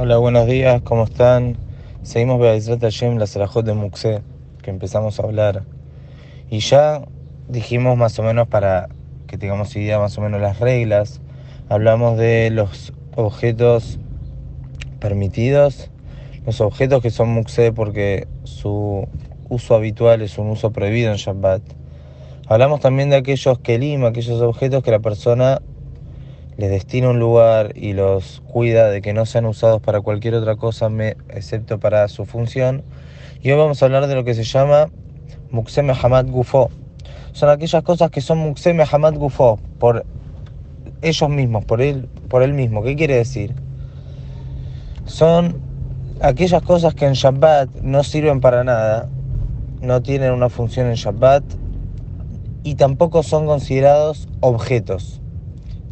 Hola, buenos días, ¿cómo están? Seguimos Be'ezrat Hashem, la Serajot de Muxé, que empezamos a hablar. Y ya dijimos más o menos para que tengamos idea más o menos las reglas. Hablamos de los objetos permitidos, los objetos que son Muxé porque su uso habitual es un uso prohibido en Shabbat. Hablamos también de aquellos kelim, aquellos objetos que la persona les destina un lugar y los cuida de que no sean usados para cualquier otra cosa excepto para su función. Y hoy vamos a hablar de lo que se llama Muxem Mehamad Gufo. Son aquellas cosas que son Muxem Mehamad Gufo por ellos mismos, por él, por él mismo. ¿Qué quiere decir? Son aquellas cosas que en Shabbat no sirven para nada, no tienen una función en Shabbat y tampoco son considerados objetos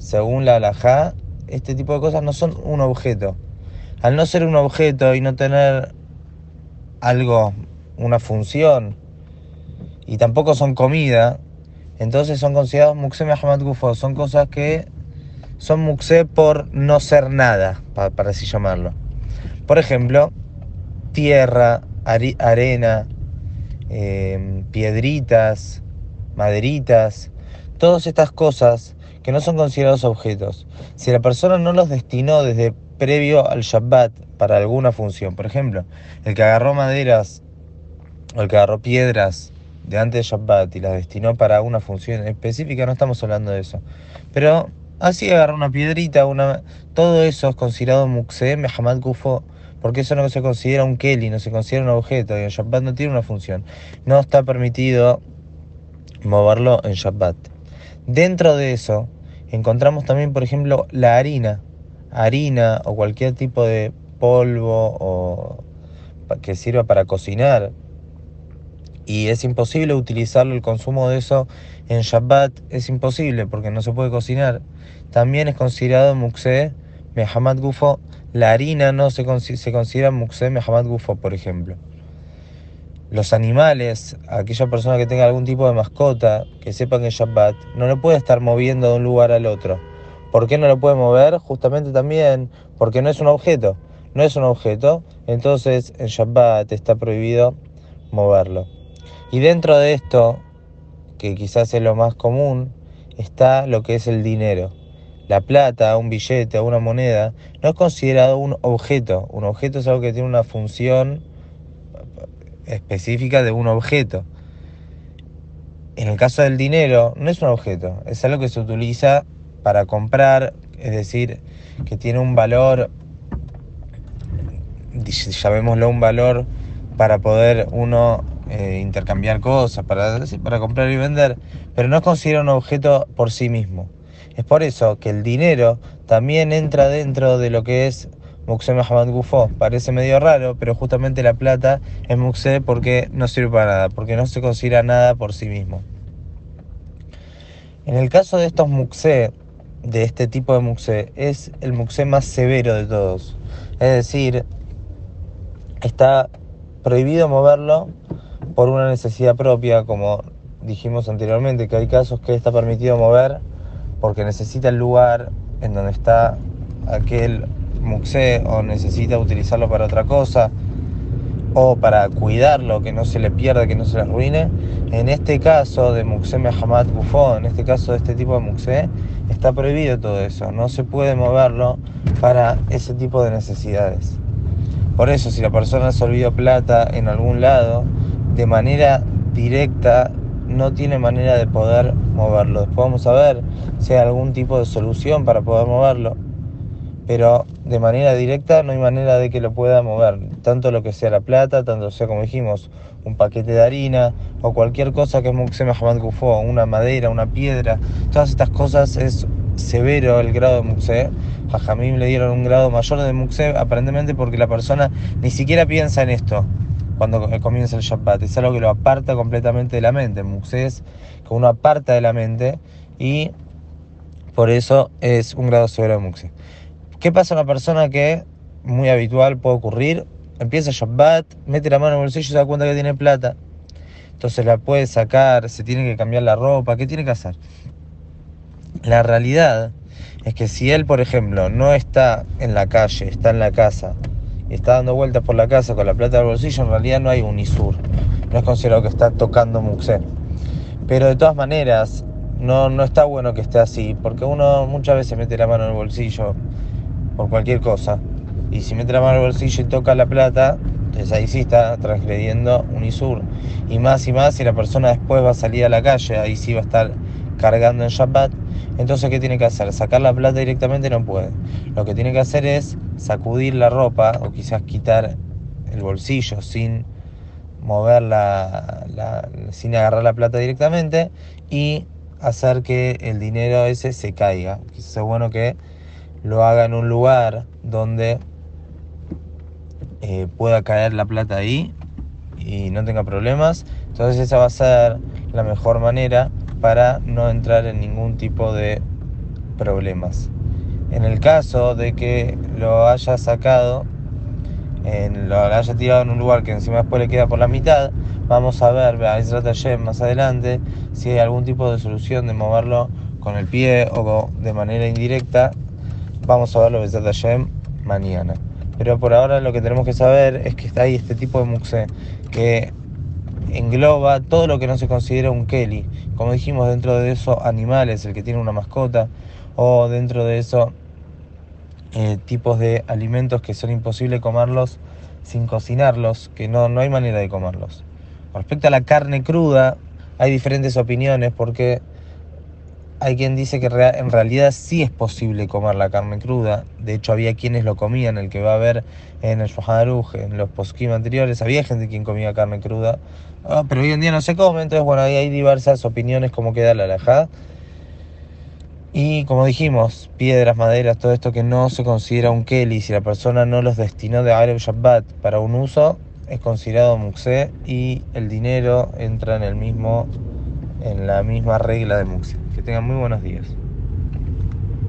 según la halajá, este tipo de cosas no son un objeto. Al no ser un objeto y no tener algo, una función, y tampoco son comida, entonces son considerados muxe Muhammad Gufo. Son cosas que son muxe por no ser nada, para, así llamarlo. Por ejemplo, tierra, arena, em, piedritas, maderitas, todas estas cosas que no son considerados objetos. Si la persona no los destinó desde previo al Shabbat para alguna función, por ejemplo, el que agarró maderas o el que agarró piedras de antes de Shabbat y las destinó para una función específica, no estamos hablando de eso. Pero así agarró una piedrita, una, todo eso es considerado Muxé, Mehamad Kufo, porque eso no se considera un Keli, no se considera un objeto, y el Shabbat no tiene una función. No está permitido moverlo en Shabbat. Dentro de eso, encontramos también, por ejemplo, la harina, harina o cualquier tipo de polvo o que sirva para cocinar. Y es imposible utilizarlo, el consumo de eso en Shabbat es imposible porque no se puede cocinar. También es considerado Muxé Mehamad Gufo. La harina no se, se considera Muxé Mehamad Gufo, por ejemplo los animales, aquella persona que tenga algún tipo de mascota, que sepa que es Shabbat, no lo puede estar moviendo de un lugar al otro. ¿Por qué no lo puede mover? Justamente también porque no es un objeto. No es un objeto, entonces en Shabbat está prohibido moverlo. Y dentro de esto, que quizás es lo más común, está lo que es el dinero. La plata, un billete, una moneda, no es considerado un objeto. Un objeto es algo que tiene una función específica de un objeto. En el caso del dinero, no es un objeto, es algo que se utiliza para comprar, es decir, que tiene un valor, llamémoslo un valor para poder uno eh, intercambiar cosas, para, para comprar y vender, pero no es considera un objeto por sí mismo. Es por eso que el dinero también entra dentro de lo que es Muxé Mohamed Gufo. Parece medio raro, pero justamente la plata es Muxé porque no sirve para nada, porque no se considera nada por sí mismo. En el caso de estos Muxé, de este tipo de Muxé, es el Muxé más severo de todos. Es decir, está prohibido moverlo por una necesidad propia, como dijimos anteriormente, que hay casos que está permitido mover porque necesita el lugar en donde está aquel muxé o necesita utilizarlo para otra cosa o para cuidarlo, que no se le pierda, que no se le arruine. En este caso de Muxé Mehamad Bufón, en este caso de este tipo de Muxé, está prohibido todo eso. No se puede moverlo para ese tipo de necesidades. Por eso, si la persona se olvidó plata en algún lado, de manera directa no tiene manera de poder moverlo. Después vamos a ver si hay algún tipo de solución para poder moverlo pero de manera directa no hay manera de que lo pueda mover, tanto lo que sea la plata, tanto sea como dijimos, un paquete de harina o cualquier cosa que es Muxé Hamad Gufo, una madera, una piedra, todas estas cosas es severo el grado de Muxé. A Jamim le dieron un grado mayor de Muxé aparentemente porque la persona ni siquiera piensa en esto cuando comienza el Shabbat, es algo que lo aparta completamente de la mente. Muxé es que uno aparta de la mente y por eso es un grado severo de Muxé. ¿Qué pasa a una persona que, muy habitual, puede ocurrir? Empieza Shabbat, mete la mano en el bolsillo y se da cuenta que tiene plata. Entonces la puede sacar, se tiene que cambiar la ropa, ¿qué tiene que hacer? La realidad es que si él, por ejemplo, no está en la calle, está en la casa, y está dando vueltas por la casa con la plata del bolsillo, en realidad no hay un ISUR. No es considerado que está tocando muxé. Pero de todas maneras, no, no está bueno que esté así, porque uno muchas veces mete la mano en el bolsillo por cualquier cosa. Y si mete la mano el bolsillo y toca la plata, entonces ahí sí está transgrediendo un ISUR. Y más y más, si la persona después va a salir a la calle, ahí sí va a estar cargando en Shabbat. Entonces, ¿qué tiene que hacer? Sacar la plata directamente no puede. Lo que tiene que hacer es sacudir la ropa o quizás quitar el bolsillo sin mover la, sin agarrar la plata directamente y hacer que el dinero ese se caiga. Quizás es bueno que lo haga en un lugar donde eh, pueda caer la plata ahí y no tenga problemas. Entonces esa va a ser la mejor manera para no entrar en ningún tipo de problemas. En el caso de que lo haya sacado, lo haya tirado en un lugar que encima después le queda por la mitad, vamos a ver a más adelante si hay algún tipo de solución de moverlo con el pie o de manera indirecta. Vamos a verlo Hashem mañana. Pero por ahora lo que tenemos que saber es que está ahí este tipo de muxe que engloba todo lo que no se considera un Kelly. Como dijimos, dentro de eso animales, el que tiene una mascota, o dentro de eso eh, tipos de alimentos que son imposibles comerlos sin cocinarlos, que no, no hay manera de comerlos. Con respecto a la carne cruda, hay diferentes opiniones porque hay quien dice que en realidad sí es posible comer la carne cruda. De hecho, había quienes lo comían, el que va a ver en el Shoharuj, en los poskim anteriores, había gente quien comía carne cruda, ah, pero hoy en día no se come. Entonces, bueno, ahí hay diversas opiniones como queda la alajada. Y como dijimos, piedras, maderas, todo esto que no se considera un Kelly, si la persona no los destinó de Arab Shabbat para un uso, es considerado Muxé y el dinero entra en el mismo en la misma regla de Muxé. Que tengan muy buenos días.